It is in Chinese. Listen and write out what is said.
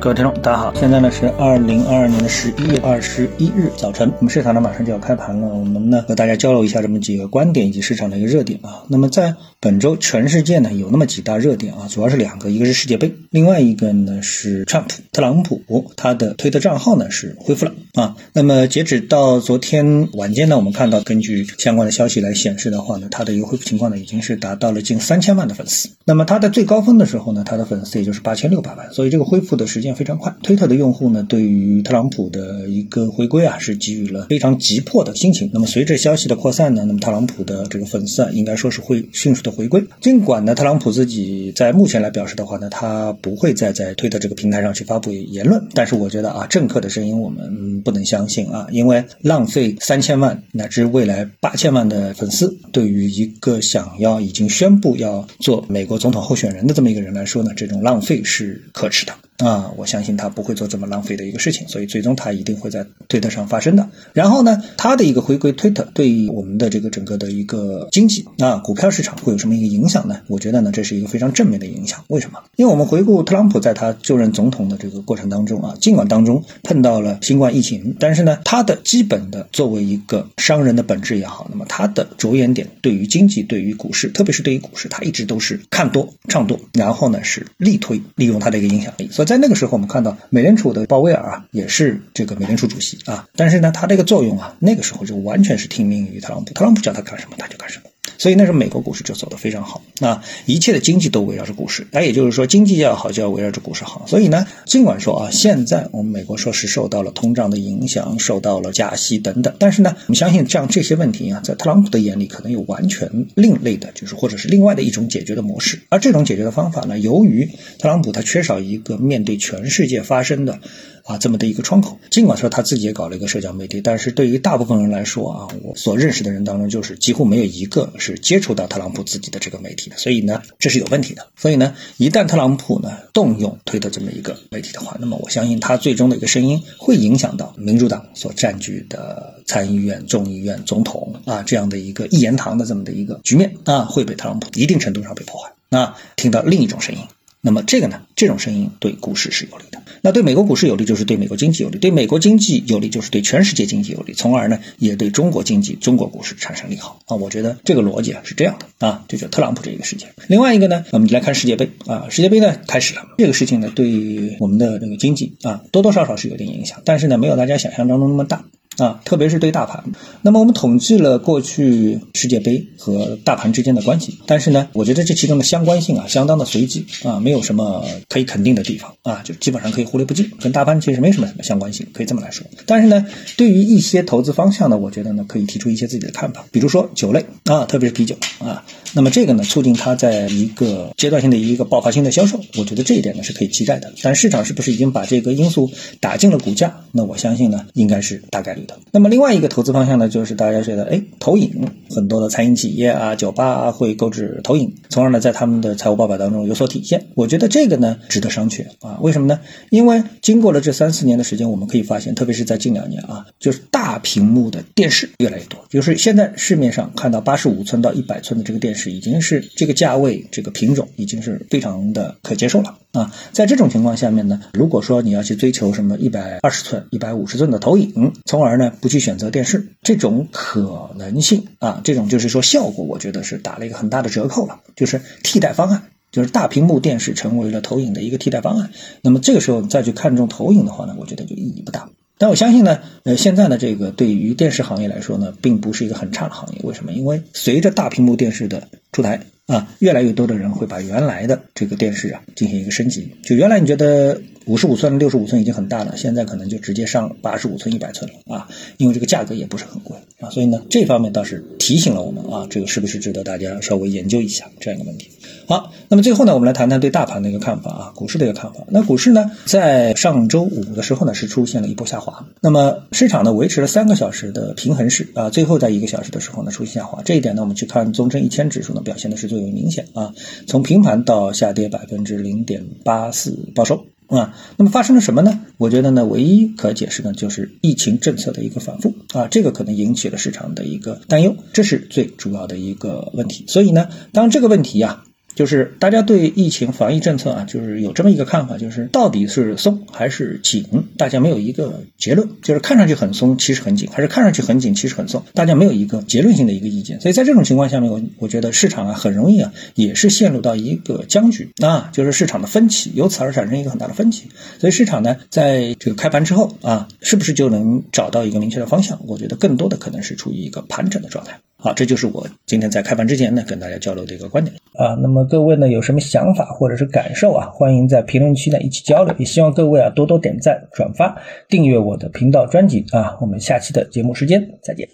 各位听众，大家好，现在呢是二零二二年的十一月二十一日早晨，我们市场呢马上就要开盘了，我们呢和大家交流一下这么几个观点以及市场的一个热点啊。那么在本周全世界呢有那么几大热点啊，主要是两个，一个是世界杯，另外一个呢是 Trump 特朗普他的推特账号呢是恢复了啊。那么截止到昨天晚间呢，我们看到根据相关的消息来显示的话呢，他的一个恢复情况呢已经是达到了近三千万的粉丝。那么他在最高峰的时候呢，他的粉丝也就是八千六百万，所以这个恢复的时间。非常快，推特的用户呢，对于特朗普的一个回归啊，是给予了非常急迫的心情。那么随着消息的扩散呢，那么特朗普的这个粉丝啊，应该说是会迅速的回归。尽管呢，特朗普自己在目前来表示的话呢，他不会再在推特这个平台上去发布言论。但是我觉得啊，政客的声音我们不能相信啊，因为浪费三千万乃至未来八千万的粉丝，对于一个想要已经宣布要做美国总统候选人的这么一个人来说呢，这种浪费是可耻的。啊，我相信他不会做这么浪费的一个事情，所以最终他一定会在推特上发生的。然后呢，他的一个回归推特对于我们的这个整个的一个经济啊，股票市场会有什么一个影响呢？我觉得呢，这是一个非常正面的影响。为什么？因为我们回顾特朗普在他就任总统的这个过程当中啊，尽管当中碰到了新冠疫情，但是呢，他的基本的作为一个商人的本质也好，那么他的着眼点对于经济、对于股市，特别是对于股市，他一直都是看多、唱多，然后呢是力推，利用他的一个影响力，所以。在那个时候，我们看到美联储的鲍威尔啊，也是这个美联储主席啊，但是呢，他这个作用啊，那个时候就完全是听命于特朗普，特朗普叫他干什么，他就干什么。所以那时候美国股市就走得非常好，那一切的经济都围绕着股市，那也就是说经济要好就要围绕着股市好。所以呢，尽管说啊，现在我们美国说是受到了通胀的影响，受到了加息等等，但是呢，我们相信这样这些问题啊，在特朗普的眼里可能有完全另类的，就是或者是另外的一种解决的模式。而这种解决的方法呢，由于特朗普他缺少一个面对全世界发生的。啊，这么的一个窗口，尽管说他自己也搞了一个社交媒体，但是对于大部分人来说啊，我所认识的人当中，就是几乎没有一个是接触到特朗普自己的这个媒体的，所以呢，这是有问题的。所以呢，一旦特朗普呢动用推的这么一个媒体的话，那么我相信他最终的一个声音会影响到民主党所占据的参议院、众议院、总统啊这样的一个一言堂的这么的一个局面啊，会被特朗普一定程度上被破坏。那听到另一种声音。那么这个呢？这种声音对股市是有利的。那对美国股市有利，就是对美国经济有利；对美国经济有利，就是对全世界经济有利，从而呢，也对中国经济、中国股市产生利好啊。我觉得这个逻辑啊是这样的啊，这就特朗普这一个事件。另外一个呢，我们来看世界杯啊，世界杯呢开始了，这个事情呢，对我们的这个经济啊，多多少少是有点影响，但是呢，没有大家想象当中那么大。啊，特别是对大盘。那么我们统计了过去世界杯和大盘之间的关系，但是呢，我觉得这其中的相关性啊，相当的随机啊，没有什么可以肯定的地方啊，就基本上可以忽略不计，跟大盘其实没什么什么相关性，可以这么来说。但是呢，对于一些投资方向呢，我觉得呢，可以提出一些自己的看法，比如说酒类啊，特别是啤酒啊，那么这个呢，促进它在一个阶段性的一个爆发性的销售，我觉得这一点呢是可以期待的。但市场是不是已经把这个因素打进了股价？那我相信呢，应该是大概率。那么另外一个投资方向呢，就是大家觉得，哎，投影很多的餐饮企业啊、酒吧啊会购置投影，从而呢在他们的财务报表当中有所体现。我觉得这个呢值得商榷啊。为什么呢？因为经过了这三四年的时间，我们可以发现，特别是在近两年啊，就是大屏幕的电视越来越多。就是现在市面上看到八十五寸到一百寸的这个电视，已经是这个价位、这个品种已经是非常的可接受了啊。在这种情况下面呢，如果说你要去追求什么一百二十寸、一百五十寸的投影，从而而呢不去选择电视，这种可能性啊，这种就是说效果，我觉得是打了一个很大的折扣了，就是替代方案，就是大屏幕电视成为了投影的一个替代方案。那么这个时候再去看重投影的话呢，我觉得就意义不大。但我相信呢，呃，现在呢，这个对于电视行业来说呢，并不是一个很差的行业。为什么？因为随着大屏幕电视的出台啊，越来越多的人会把原来的这个电视啊进行一个升级。就原来你觉得五十五寸、六十五寸已经很大了，现在可能就直接上八十五寸、一百寸了啊，因为这个价格也不是很贵啊。所以呢，这方面倒是提醒了我们啊，这个是不是值得大家稍微研究一下这样一个问题？好，那么最后呢，我们来谈谈对大盘的一个看法啊，股市的一个看法。那股市呢，在上周五的时候呢，是出现了一波下滑。那么市场呢，维持了三个小时的平衡式啊，最后在一个小时的时候呢，出现下滑。这一点呢，我们去看综证一千指数呢，表现的是最为明显啊，从平盘到下跌百分之零点八四报收啊。那么发生了什么呢？我觉得呢，唯一可解释呢，就是疫情政策的一个反复啊，这个可能引起了市场的一个担忧，这是最主要的一个问题。所以呢，当这个问题呀。就是大家对疫情防疫政策啊，就是有这么一个看法，就是到底是松还是紧，大家没有一个结论。就是看上去很松，其实很紧；还是看上去很紧，其实很松，大家没有一个结论性的一个意见。所以在这种情况下面，我我觉得市场啊很容易啊也是陷入到一个僵局啊，就是市场的分歧，由此而产生一个很大的分歧。所以市场呢，在这个开盘之后啊，是不是就能找到一个明确的方向？我觉得更多的可能是处于一个盘整的状态。好，这就是我今天在开盘之前呢，跟大家交流的一个观点啊。那么各位呢，有什么想法或者是感受啊，欢迎在评论区呢一起交流。也希望各位啊多多点赞、转发、订阅我的频道专辑啊。我们下期的节目时间再见。